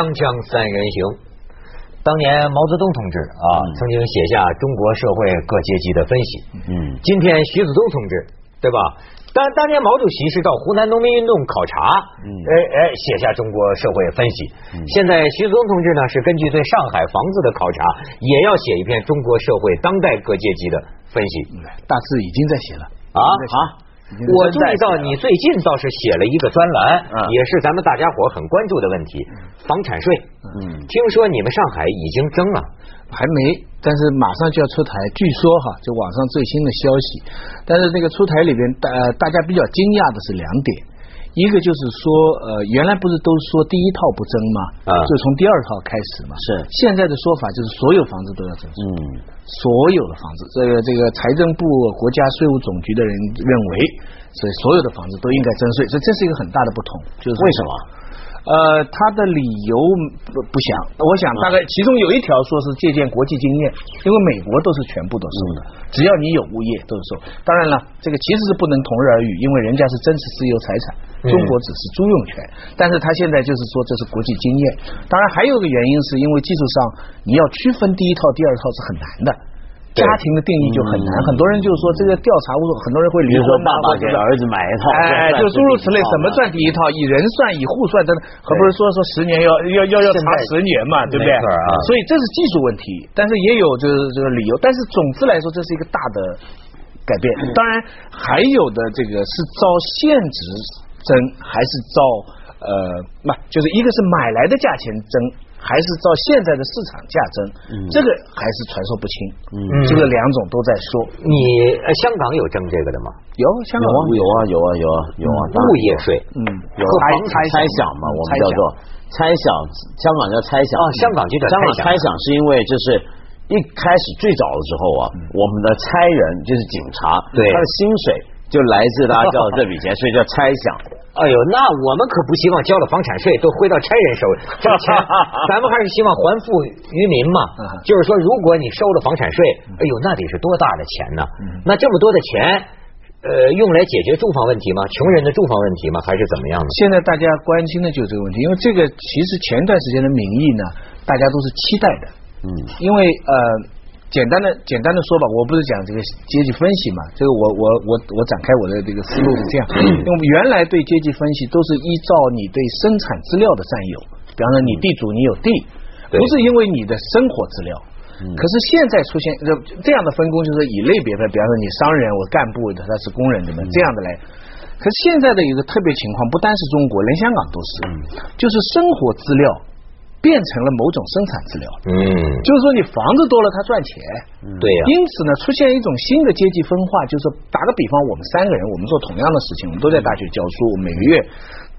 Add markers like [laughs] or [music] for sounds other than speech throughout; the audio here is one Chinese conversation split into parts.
锵锵三人行，当年毛泽东同志啊，曾经写下中国社会各阶级的分析。嗯，今天徐子东同志，对吧？当当年毛主席是到湖南农民运动考察，嗯，哎哎，写下中国社会分析。现在徐子东同志呢，是根据对上海房子的考察，也要写一篇中国社会当代各阶级的分析。大致已经在写了啊啊。我注意到你最近倒是写了一个专栏，也是咱们大家伙很关注的问题——房产税。嗯，听说你们上海已经征了，还没，但是马上就要出台。据说哈，就网上最新的消息，但是这个出台里边，大大家比较惊讶的是两点。一个就是说，呃，原来不是都说第一套不征吗？啊，就从第二套开始嘛。是。现在的说法就是所有房子都要征税。嗯。所有的房子，这个这个财政部、国家税务总局的人认为，所以所有的房子都应该征税，所以这是一个很大的不同。就是为什么？呃，他的理由不不详，我想大概其中有一条说是借鉴国际经验，因为美国都是全部都收的，只要你有物业都是收。当然了，这个其实是不能同日而语，因为人家是真实私有财产，中国只是租用权。但是他现在就是说这是国际经验。当然还有个原因是因为技术上你要区分第一套、第二套是很难的。家庭的定义就很难，很多人就是说这个调查，很多人会离婚，爸爸给儿子买一套，哎，就诸如此类，什么算第一套？以人算，以户算，等等，可不是说说十年要要要要查十年嘛，对不对？所以这是技术问题，但是也有就是这个理由。但是总之来说，这是一个大的改变。当然，还有的这个是照现值征，还是照呃，不就是一个是买来的价钱征。还是照现在的市场价征，这个还是传说不清。嗯这个两种都在说。你香港有征这个的吗？有，香港有啊，有啊，有啊，有啊。物业税，嗯，有猜猜想嘛，我们叫做猜想。香港叫猜想。啊，香港就叫香港猜想，是因为就是一开始最早的时候啊，我们的差人就是警察，对他的薪水就来自大家叫这笔钱，[laughs] 所以叫猜想。哎呦，那我们可不希望交了房产税都挥到差人手里，这钱 [laughs] 咱们还是希望还富于民嘛。就是说，如果你收了房产税，哎呦，那得是多大的钱呢？那这么多的钱，呃，用来解决住房问题吗？穷人的住房问题吗？还是怎么样的？现在大家关心的就是这个问题，因为这个其实前段时间的民意呢，大家都是期待的。嗯，因为呃。简单的简单的说吧，我不是讲这个阶级分析嘛，这个我我我我展开我的这个思路是这样，[coughs] 因为我们原来对阶级分析都是依照你对生产资料的占有，比方说你地主你有地，不是因为你的生活资料。可是现在出现这这样的分工，就是以类别的，比方说你商人，我干部的他是工人，对吧？这样的来。可是现在的一个特别情况，不单是中国，连香港都是，就是生活资料。变成了某种生产资料，嗯，就是说你房子多了，它赚钱，对呀。因此呢，出现一种新的阶级分化，就是打个比方，我们三个人，我们做同样的事情，我们都在大学教书，每个月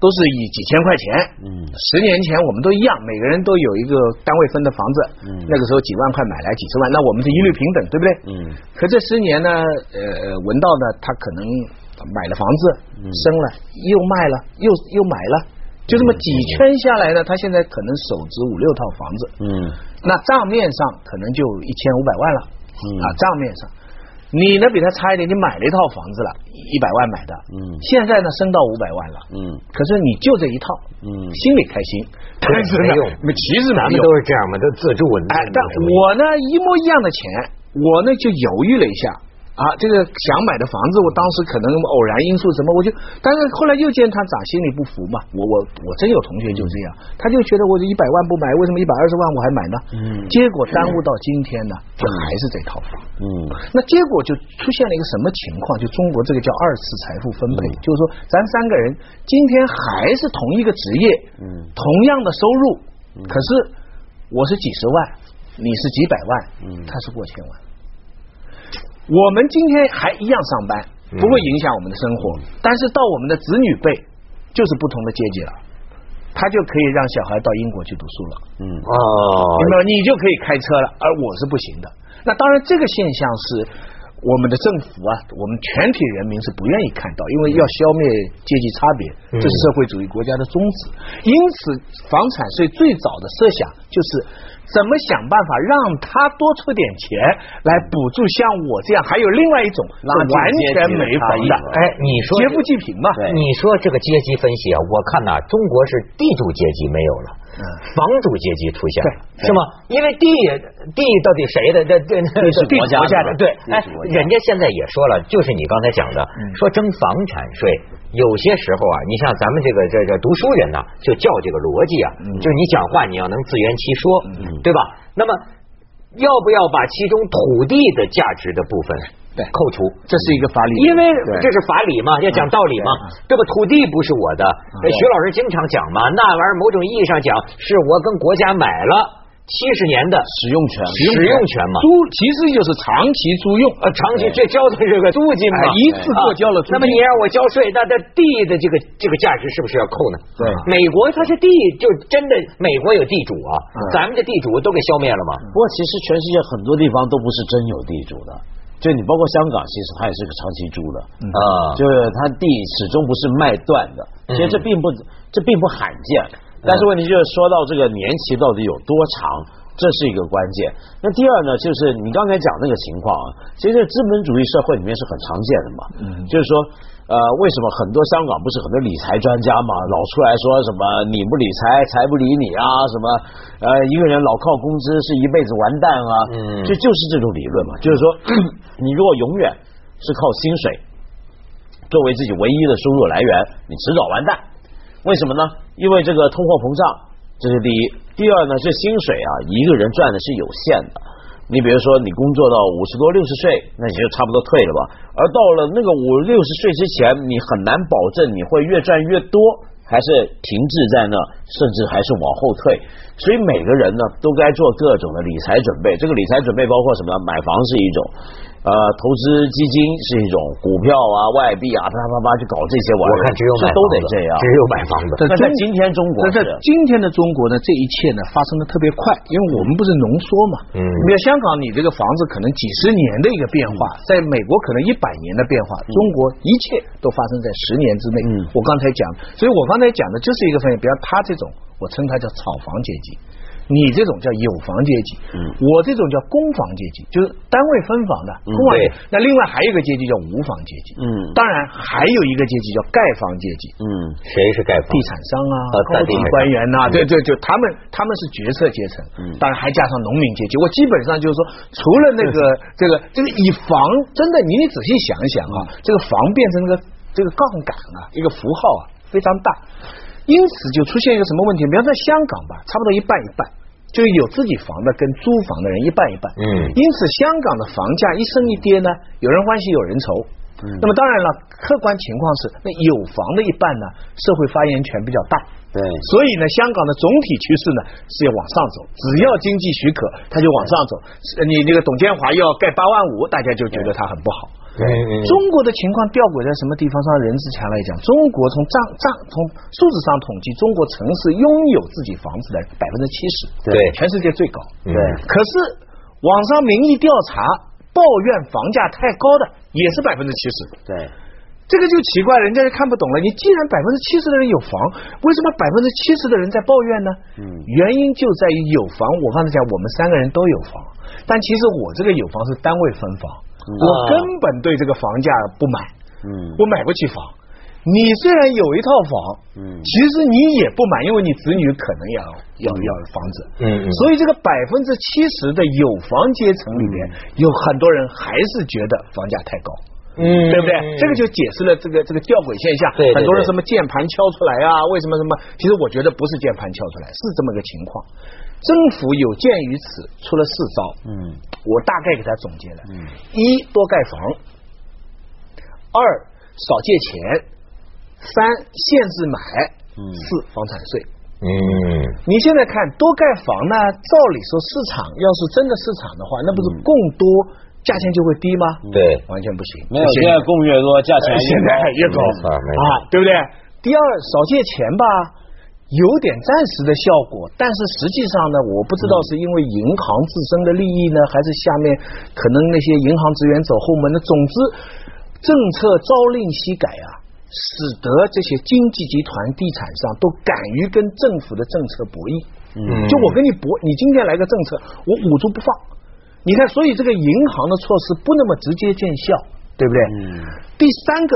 都是以几千块钱，嗯，十年前我们都一样，每个人都有一个单位分的房子，嗯，那个时候几万块买来几十万，那我们是一律平等，对不对？嗯。可这十年呢，呃，文道呢，他可能买了房子，生了，又卖了，又又买了。就这么几圈下来呢，他现在可能手值五六套房子，嗯，那账面上可能就一千五百万了，嗯。啊，账面上，你呢比他差一点，你买了一套房子了，一百万买的，嗯，现在呢升到五百万了，嗯，可是你就这一套，嗯，心里开心，但是没用，其实咱们都是这样嘛，都自助，哎，但我呢一模一样的钱，我呢就犹豫了一下。啊，这个想买的房子，我当时可能偶然因素什么，我就，但是后来又见他咋心里不服嘛，我我我真有同学就这样，他就觉得我这一百万不买，为什么一百二十万我还买呢？嗯，结果耽误到今天呢，就还是这套房。嗯，那结果就出现了一个什么情况？就中国这个叫二次财富分配，就是说咱三个人今天还是同一个职业，嗯，同样的收入，可是我是几十万，你是几百万，嗯，他是过千万。我们今天还一样上班，不会影响我们的生活。但是到我们的子女辈，就是不同的阶级了。他就可以让小孩到英国去读书了。嗯哦，明白？你就可以开车了，而我是不行的。那当然，这个现象是我们的政府啊，我们全体人民是不愿意看到，因为要消灭阶级差别，这是社会主义国家的宗旨。因此，房产税最早的设想就是。怎么想办法让他多出点钱来补助像我这样？还有另外一种完全没房的，哎，你说劫富济贫嘛？你说这个阶级分析啊，我看呐，中国是地主阶级没有了。房主阶级出现了，是吗？因为地地到底谁的？这这地是国家的，对。哎，人家现在也说了，就是你刚才讲的，说征房产税，有些时候啊，你像咱们这个这这读书人呐，就叫这个逻辑啊，就是你讲话你要能自圆其说，对吧？那么要不要把其中土地的价值的部分？对，扣除，这是一个法理，因为这是法理嘛，要讲道理嘛，这个？土地不是我的，徐老师经常讲嘛，那玩意儿某种意义上讲，是我跟国家买了七十年的使用权，使用权嘛，租其实就是长期租用，呃，长期这交的这个租金嘛，一次过交了，那么你让我交税，那这地的这个这个价值是不是要扣呢？对，美国它是地，就真的美国有地主啊，咱们这地主都给消灭了嘛。不过其实全世界很多地方都不是真有地主的。就你包括香港，其实它也是个长期租的啊，就是它地始终不是卖断的，其实这并不这并不罕见。但是问题就是说到这个年期到底有多长，这是一个关键。那第二呢，就是你刚才讲那个情况啊，其实资本主义社会里面是很常见的嘛，嗯。就是说。呃，为什么很多香港不是很多理财专家嘛，老出来说什么你不理财，财不理你啊？什么呃，一个人老靠工资是一辈子完蛋啊？嗯，就就是这种理论嘛，就是说你如果永远是靠薪水作为自己唯一的收入来源，你迟早完蛋。为什么呢？因为这个通货膨胀，这是第一。第二呢，这薪水啊，一个人赚的是有限的。你比如说，你工作到五十多、六十岁，那你就差不多退了吧。而到了那个五六十岁之前，你很难保证你会越赚越多，还是停滞在那，甚至还是往后退。所以每个人呢，都该做各种的理财准备。这个理财准备包括什么？买房是一种。呃，投资基金是一种股票啊、外币啊，啪啪啪去搞这些玩意儿，我看只有买都得这样，只有买房子。但在今天中国，在今天的中国呢，这一切呢发生的特别快，因为我们不是浓缩嘛。嗯。你看香港，你这个房子可能几十年的一个变化，在美国可能一百年的变化，中国一切都发生在十年之内。嗯。我刚才讲，所以我刚才讲的就是一个分析，比如他这种，我称他叫炒房阶级。你这种叫有房阶级，嗯我这种叫公房阶级，就是单位分房的公房。那另外还有一个阶级叫无房阶级，嗯，当然还有一个阶级叫盖房阶级，嗯，谁是盖房？地产商啊，高级官员呐，对对，就他们他们是决策阶层，嗯，当然还加上农民阶级。我基本上就是说，除了那个 [laughs] 这个这个以房，真的你你仔细想一想啊，这个房变成那个这个杠杆啊，一个符号啊，非常大。因此就出现一个什么问题？比方在香港吧，差不多一半一半，就有自己房的跟租房的人一半一半。嗯。因此香港的房价一升一跌呢，有人欢喜有人愁。嗯。那么当然了，客观情况是，那有房的一半呢，社会发言权比较大。对。所以呢，香港的总体趋势呢是要往上走，只要经济许可，它就往上走。你那个董建华要盖八万五，大家就觉得他很不好。中国的情况吊诡在什么地方上？任志强来讲，中国从账账从数字上统计，中国城市拥有自己房子的百分之七十，对，全世界最高。对，可是网上民意调查抱怨房价太高的也是百分之七十。对，这个就奇怪，人家就看不懂了。你既然百分之七十的人有房，为什么百分之七十的人在抱怨呢？嗯，原因就在于有房。我刚才讲，我们三个人都有房，但其实我这个有房是单位分房。我根本对这个房价不买，嗯，我买不起房。你虽然有一套房，嗯，其实你也不买，因为你子女可能要要要房子，嗯，所以这个百分之七十的有房阶层里面，有很多人还是觉得房价太高，嗯，对不对？这个就解释了这个这个吊诡现象。对，很多人什么键盘敲出来啊？为什么什么？其实我觉得不是键盘敲出来，是这么个情况。政府有鉴于此，出了四招，嗯。我大概给他总结了：一多盖房，二少借钱，三限制买，四房产税。嗯，你现在看多盖房呢？照理说市场要是真的市场的话，那不是供多价钱就会低吗？对，完全不行。没有，现在供越多，价钱现在越高啊，对不对？第二少借钱吧。有点暂时的效果，但是实际上呢，我不知道是因为银行自身的利益呢，还是下面可能那些银行职员走后门的。总之，政策朝令夕改啊，使得这些经济集团、地产商都敢于跟政府的政策博弈。嗯，就我跟你博，你今天来个政策，我捂住不放。你看，所以这个银行的措施不那么直接见效，对不对？嗯。第三个。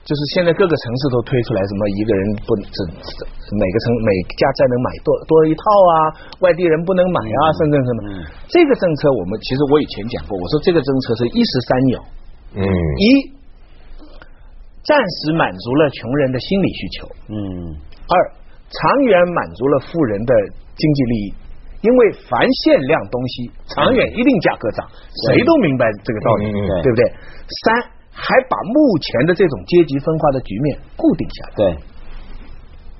就是现在各个城市都推出来什么一个人不只每个城每家再能买多多一套啊，外地人不能买啊，甚至什么。这个政策我们其实我以前讲过，我说这个政策是一石三鸟。嗯。一，暂时满足了穷人的心理需求。嗯。二，长远满足了富人的经济利益，因为凡限量东西，长远一定价格涨，谁都明白这个道理，对不对？三。还把目前的这种阶级分化的局面固定下来。对，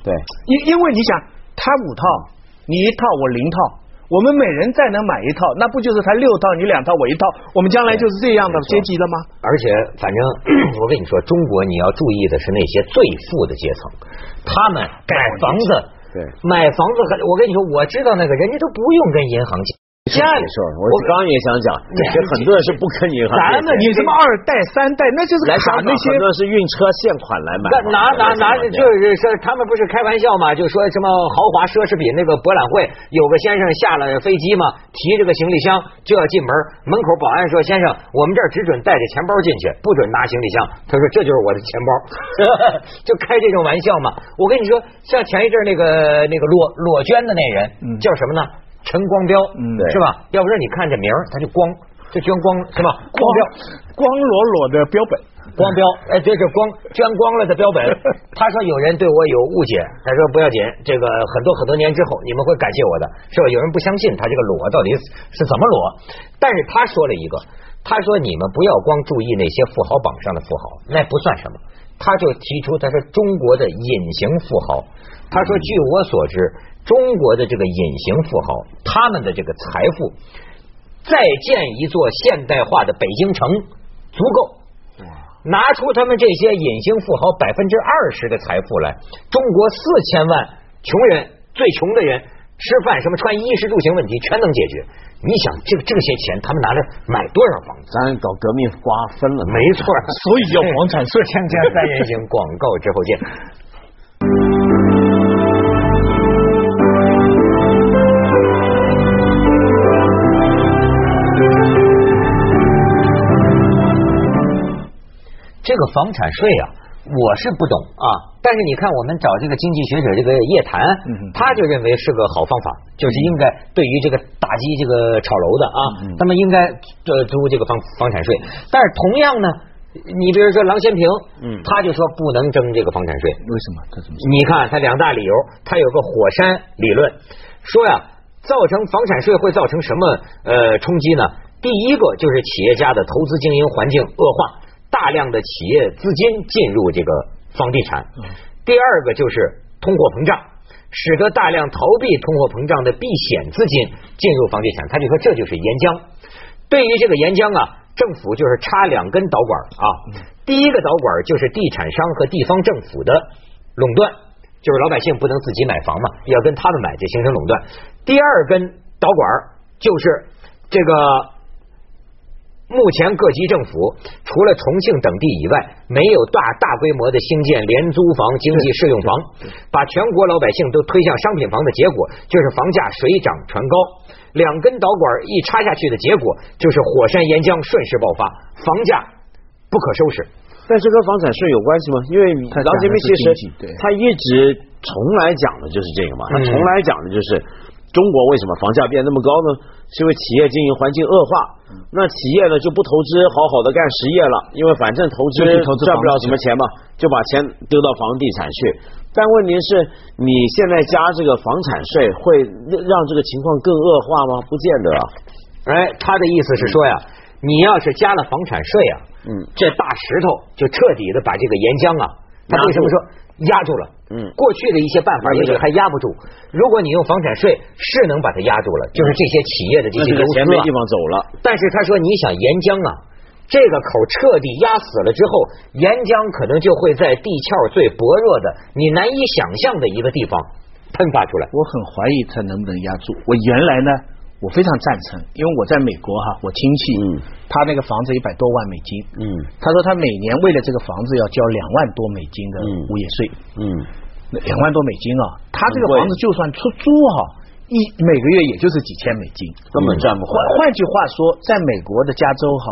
对，因因为你想，他五套，你一套，我零套，我们每人再能买一套，那不就是他六套，你两套，我一套，我们将来就是这样的阶级了吗？而且，反正 [clears throat] 我跟你说，中国你要注意的是那些最富的阶层，他们盖房子，对，买房子，我跟你说，我知道那个人家都不用跟银行借。家里事儿，我刚也想讲，[laughs] 这很多人是不跟银行。咱们你什么二代三代，那就是来卡那些，很多是运车现款来买。拿拿拿，就是说他们不是开玩笑嘛，就说什么豪华奢侈品那个博览会，有个先生下了飞机嘛，提着个行李箱就要进门，门口保安说：“先生，我们这儿只准带着钱包进去，不准拿行李箱。”他说：“这就是我的钱包。[laughs] ”就开这种玩笑嘛。我跟你说，像前一阵那个那个裸裸捐的那人叫什么呢？陈光标，嗯，是吧？要不然你看这名儿，他就光，就捐光是吧？光标，光裸裸的标本，光标，哎，这是光捐光了的标本。[laughs] 他说有人对我有误解，他说不要紧，这个很多很多年之后你们会感谢我的，是吧？有人不相信他这个裸到底是怎么裸，但是他说了一个，他说你们不要光注意那些富豪榜上的富豪，那不算什么。他就提出他说中国的隐形富豪，他说据我所知。中国的这个隐形富豪，他们的这个财富，再建一座现代化的北京城足够。拿出他们这些隐形富豪百分之二十的财富来，中国四千万穷人，最穷的人吃饭什么穿衣食住行问题全能解决。你想，这这些钱他们拿来买多少房子？咱搞革命瓜分了，没错。[laughs] 所以叫房产税。锵锵三人行，广告之后见。这个房产税啊，我是不懂啊。但是你看，我们找这个经济学者这个叶檀，他就认为是个好方法，就是应该对于这个打击这个炒楼的啊，那么应该呃租这个房房产税。但是同样呢，你比如说郎咸平，嗯，他就说不能征这个房产税。为什么？他怎么？你看他两大理由，他有个火山理论，说呀，造成房产税会造成什么呃冲击呢？第一个就是企业家的投资经营环境恶化。大量的企业资金进入这个房地产，第二个就是通货膨胀，使得大量逃避通货膨胀的避险资金进入房地产。他就说这就是岩浆。对于这个岩浆啊，政府就是插两根导管啊。第一个导管就是地产商和地方政府的垄断，就是老百姓不能自己买房嘛，要跟他们买，就形成垄断。第二根导管就是这个。目前各级政府除了重庆等地以外，没有大大规模的兴建廉租房、经济适用房，把全国老百姓都推向商品房的结果，就是房价水涨船高。两根导管一插下去的结果，就是火山岩浆顺势爆发，房价不可收拾。但是跟房产税有关系吗？因为老姐妹其实他一直从来讲的就是这个嘛，他从来讲的就是。中国为什么房价变那么高呢？是因为企业经营环境恶化，那企业呢就不投资好好的干实业了，因为反正投资赚不了什么钱嘛，就把钱丢到房地产去。但问题是，你现在加这个房产税会让这个情况更恶化吗？不见得啊。哎，他的意思是说呀，你要是加了房产税啊，嗯，这大石头就彻底的把这个岩浆啊，他为什么说压住了？嗯，过去的一些办法也许还压不住。如果你用房产税是能把它压住了，就是这些企业的这些公司没地方走了。但是他说，你想岩浆啊，这个口彻底压死了之后，岩浆可能就会在地壳最薄弱的、你难以想象的一个地方喷发出来。我很怀疑它能不能压住。我原来呢。我非常赞成，因为我在美国哈，我亲戚，嗯。他那个房子一百多万美金，嗯，他说他每年为了这个房子要交两万多美金的物业税，嗯，两万多美金啊，他这个房子就算出租哈，一每个月也就是几千美金，根本赚不回来。换句话说，在美国的加州哈，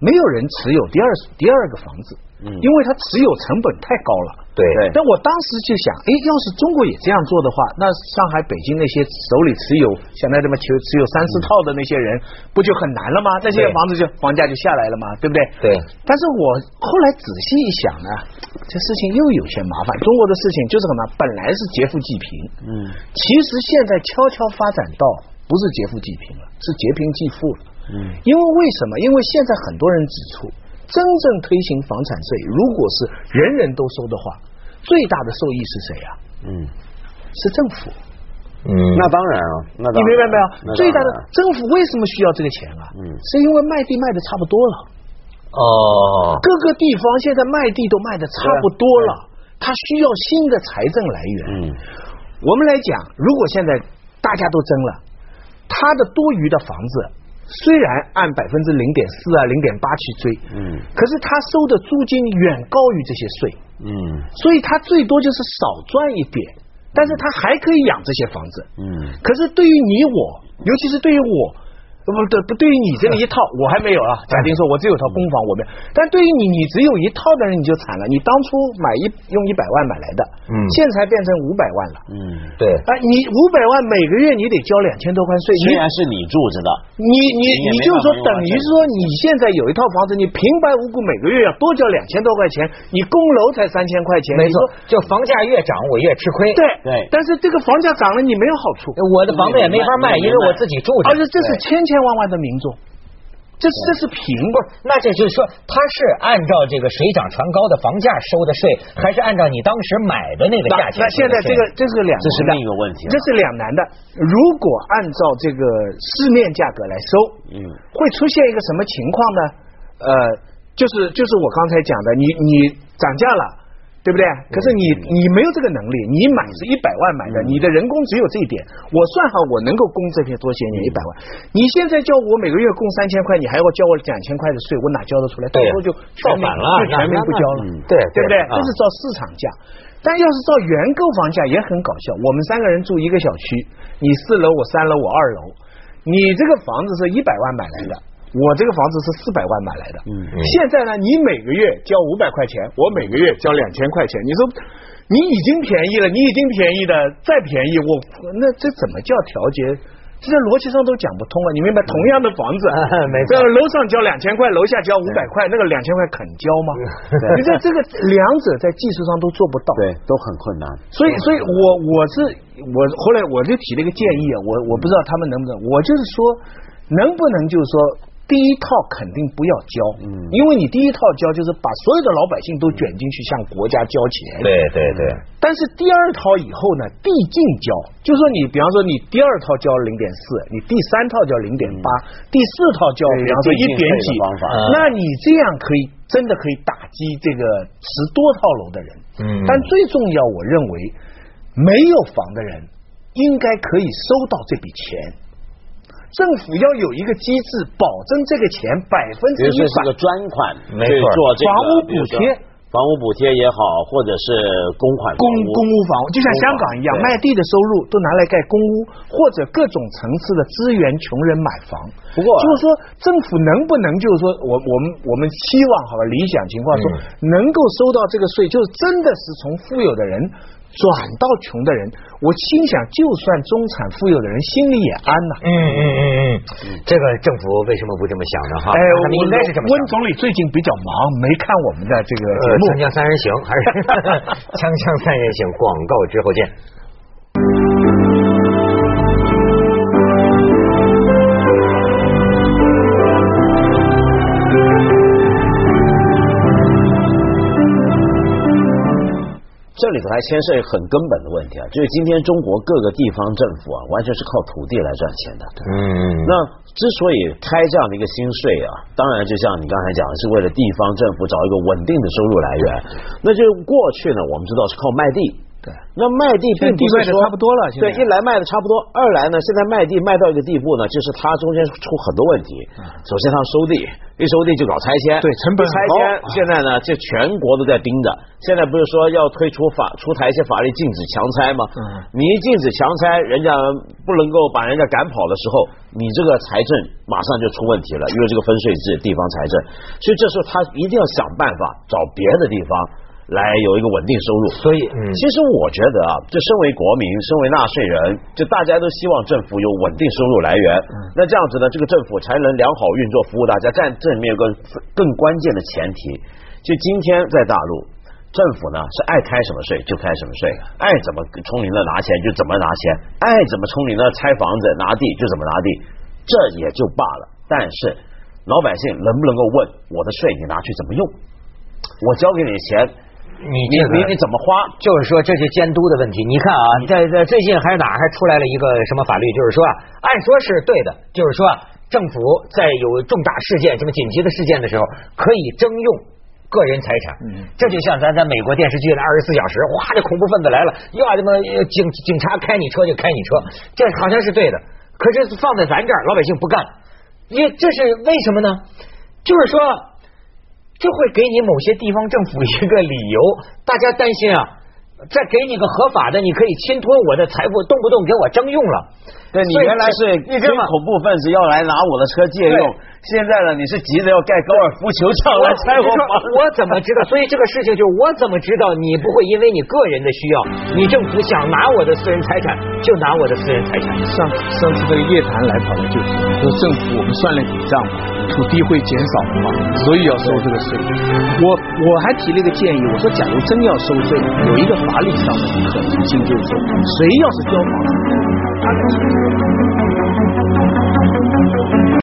没有人持有第二第二个房子，因为它持有成本太高了。对，但我当时就想，哎，要是中国也这样做的话，那上海、北京那些手里持有现在这么持持有三四套的那些人，不就很难了吗？那些房子就房价就下来了吗？对不对？对。但是我后来仔细一想呢，这事情又有些麻烦。中国的事情就是什么？本来是劫富济贫，嗯，其实现在悄悄发展到不是劫富济贫了，是劫贫济富了，嗯。因为为什么？因为现在很多人指出。真正推行房产税，如果是人人都收的话，最大的受益是谁呀？嗯，是政府。嗯，那当然啊，那你明白没有？最大的政府为什么需要这个钱啊？嗯，是因为卖地卖的差不多了。哦，各个地方现在卖地都卖的差不多了，它需要新的财政来源。嗯，我们来讲，如果现在大家都争了，它的多余的房子。虽然按百分之零点四啊、零点八去追，嗯，可是他收的租金远高于这些税，嗯，所以他最多就是少赚一点，但是他还可以养这些房子，嗯，可是对于你我，尤其是对于我。不对，不对于你这个一套，我还没有啊。假定说我只有套公房，我没有。但对于你，你只有一套的人，你就惨了。你当初买一用一百万买来的，嗯，现在变成五百万了，嗯，对。哎，你五百万每个月你得交两千多块税，虽然是你住着的，你你你就说等于是说你现在有一套房子，你平白无故每个月要多交两千多块钱，你供楼才三千块钱，没错，就房价越涨我越吃亏，对对。但是这个房价涨了你没有好处，我的房子也没法卖，因为我自己住着，而且这是千千。千万万的民众，这这是平不是？那这就是说，他是按照这个水涨船高的房价收的税，还是按照你当时买的那个价钱？那现在这个这是两，这是另一个问题，这是两难的。如果按照这个市面价格来收，嗯，会出现一个什么情况呢？呃，就是就是我刚才讲的，你你涨价了。对不对？可是你你没有这个能力，你买是一百万买的，你的人工只有这一点。我算好，我能够供这片多些年一百万。你现在叫我每个月供三千块，你还要交我两千块的税，我哪交得出来？到时候就造反了，就全民不交了。对对不对？这是照市场价。但要是照原购房价也很搞笑。我们三个人住一个小区，你四楼，我三楼，我二楼，你这个房子是一百万买来的。我这个房子是四百万买来的，嗯，现在呢，你每个月交五百块钱，我每个月交两千块钱，你说你已经便宜了，你已经便宜的再便宜，我那这怎么叫调节？这在逻辑上都讲不通了，你明白？同样的房子，没错，楼上交两千块，楼下交五百块，那个两千块肯交吗？[laughs] 你说这个两者在技术上都做不到，对，都很困难。所以，所以我我是我后来我就提了一个建议啊，我我不知道他们能不能，我就是说能不能就是说。第一套肯定不要交，嗯，因为你第一套交就是把所有的老百姓都卷进去向国家交钱，对对对。但是第二套以后呢，递进交，就说你比方说你第二套交零点四，你第三套交零点八，第四套交比方说一点几，那你这样可以真的可以打击这个十多套楼的人，嗯。但最重要，我认为没有房的人应该可以收到这笔钱。政府要有一个机制，保证这个钱百分之一百。是个专款，没错。做这个房屋补贴，房屋补贴也好，或者是公款公公屋房屋，就像香港一样，卖地的收入都拿来盖公屋，或者各种层次的资源穷人买房。不过，就是说，政府能不能就是说，我我们我们希望好吧，理想情况说，能够收到这个税，就是真的是从富有的人。转到穷的人，我心想，就算中产富有的人心里也安呐。嗯嗯嗯嗯，这个政府为什么不这么想呢？哈，哎，应该是这么。温总理最近比较忙，没看我们的这个节目《锵锵三人行》，还是《锵锵三人行》广告之后见。这里头还牵涉很根本的问题啊，就是今天中国各个地方政府啊，完全是靠土地来赚钱的。嗯，那之所以开这样的一个新税啊，当然就像你刚才讲的，是为了地方政府找一个稳定的收入来源。那就过去呢，我们知道是靠卖地对，那卖地并不是说差不多了，对，一来卖的差不多，二来呢，现在卖地卖到一个地步呢，就是它中间出很多问题。首先，它收地，一收地就搞拆迁，对，成本拆迁。现在呢，这全国都在盯着。现在不是说要推出法出台一些法律禁止强拆吗？嗯，你一禁止强拆，人家不能够把人家赶跑的时候，你这个财政马上就出问题了，因为这个分税制，地方财政。所以这时候他一定要想办法找别的地方。来有一个稳定收入，所以其实我觉得啊，就身为国民，身为纳税人，就大家都希望政府有稳定收入来源。那这样子呢，这个政府才能良好运作，服务大家。但这里面有个更关键的前提，就今天在大陆，政府呢是爱开什么税就开什么税，爱怎么从你那拿钱就怎么拿钱，爱怎么从你那拆房子拿地就怎么拿地，这也就罢了。但是老百姓能不能够问我的税你拿去怎么用？我交给你钱。你你你你怎么花？就是说这是监督的问题。你看啊，在在最近还是哪还出来了一个什么法律？就是说，啊按说是对的，就是说啊政府在有重大事件、什么紧急的事件的时候，可以征用个人财产。嗯，这就像咱在美国电视剧的二十四小时，哇，这恐怖分子来了，要他妈警警察开你车就开你车，这好像是对的。可是放在咱这儿，老百姓不干，因为这是为什么呢？就是说。就会给你某些地方政府一个理由，大家担心啊，再给你个合法的，你可以侵吞我的财富，动不动给我征用了。对你原来是军恐怖分子要来拿我的车借用，现在呢你是急着要盖高尔夫球场来拆我房，我怎么知道？所以这个事情就是我怎么知道你不会因为你个人的需要，你政府想拿我的私人财产就拿我的私人财产？上上次这个夜谈来跑的就是说政府我们算了笔账嘛，土地会减少的嘛，所以要收这个税。我我还提了一个建议，我说假如真要收税，有一个法理上的可能性就是说，谁要是交房子。他的。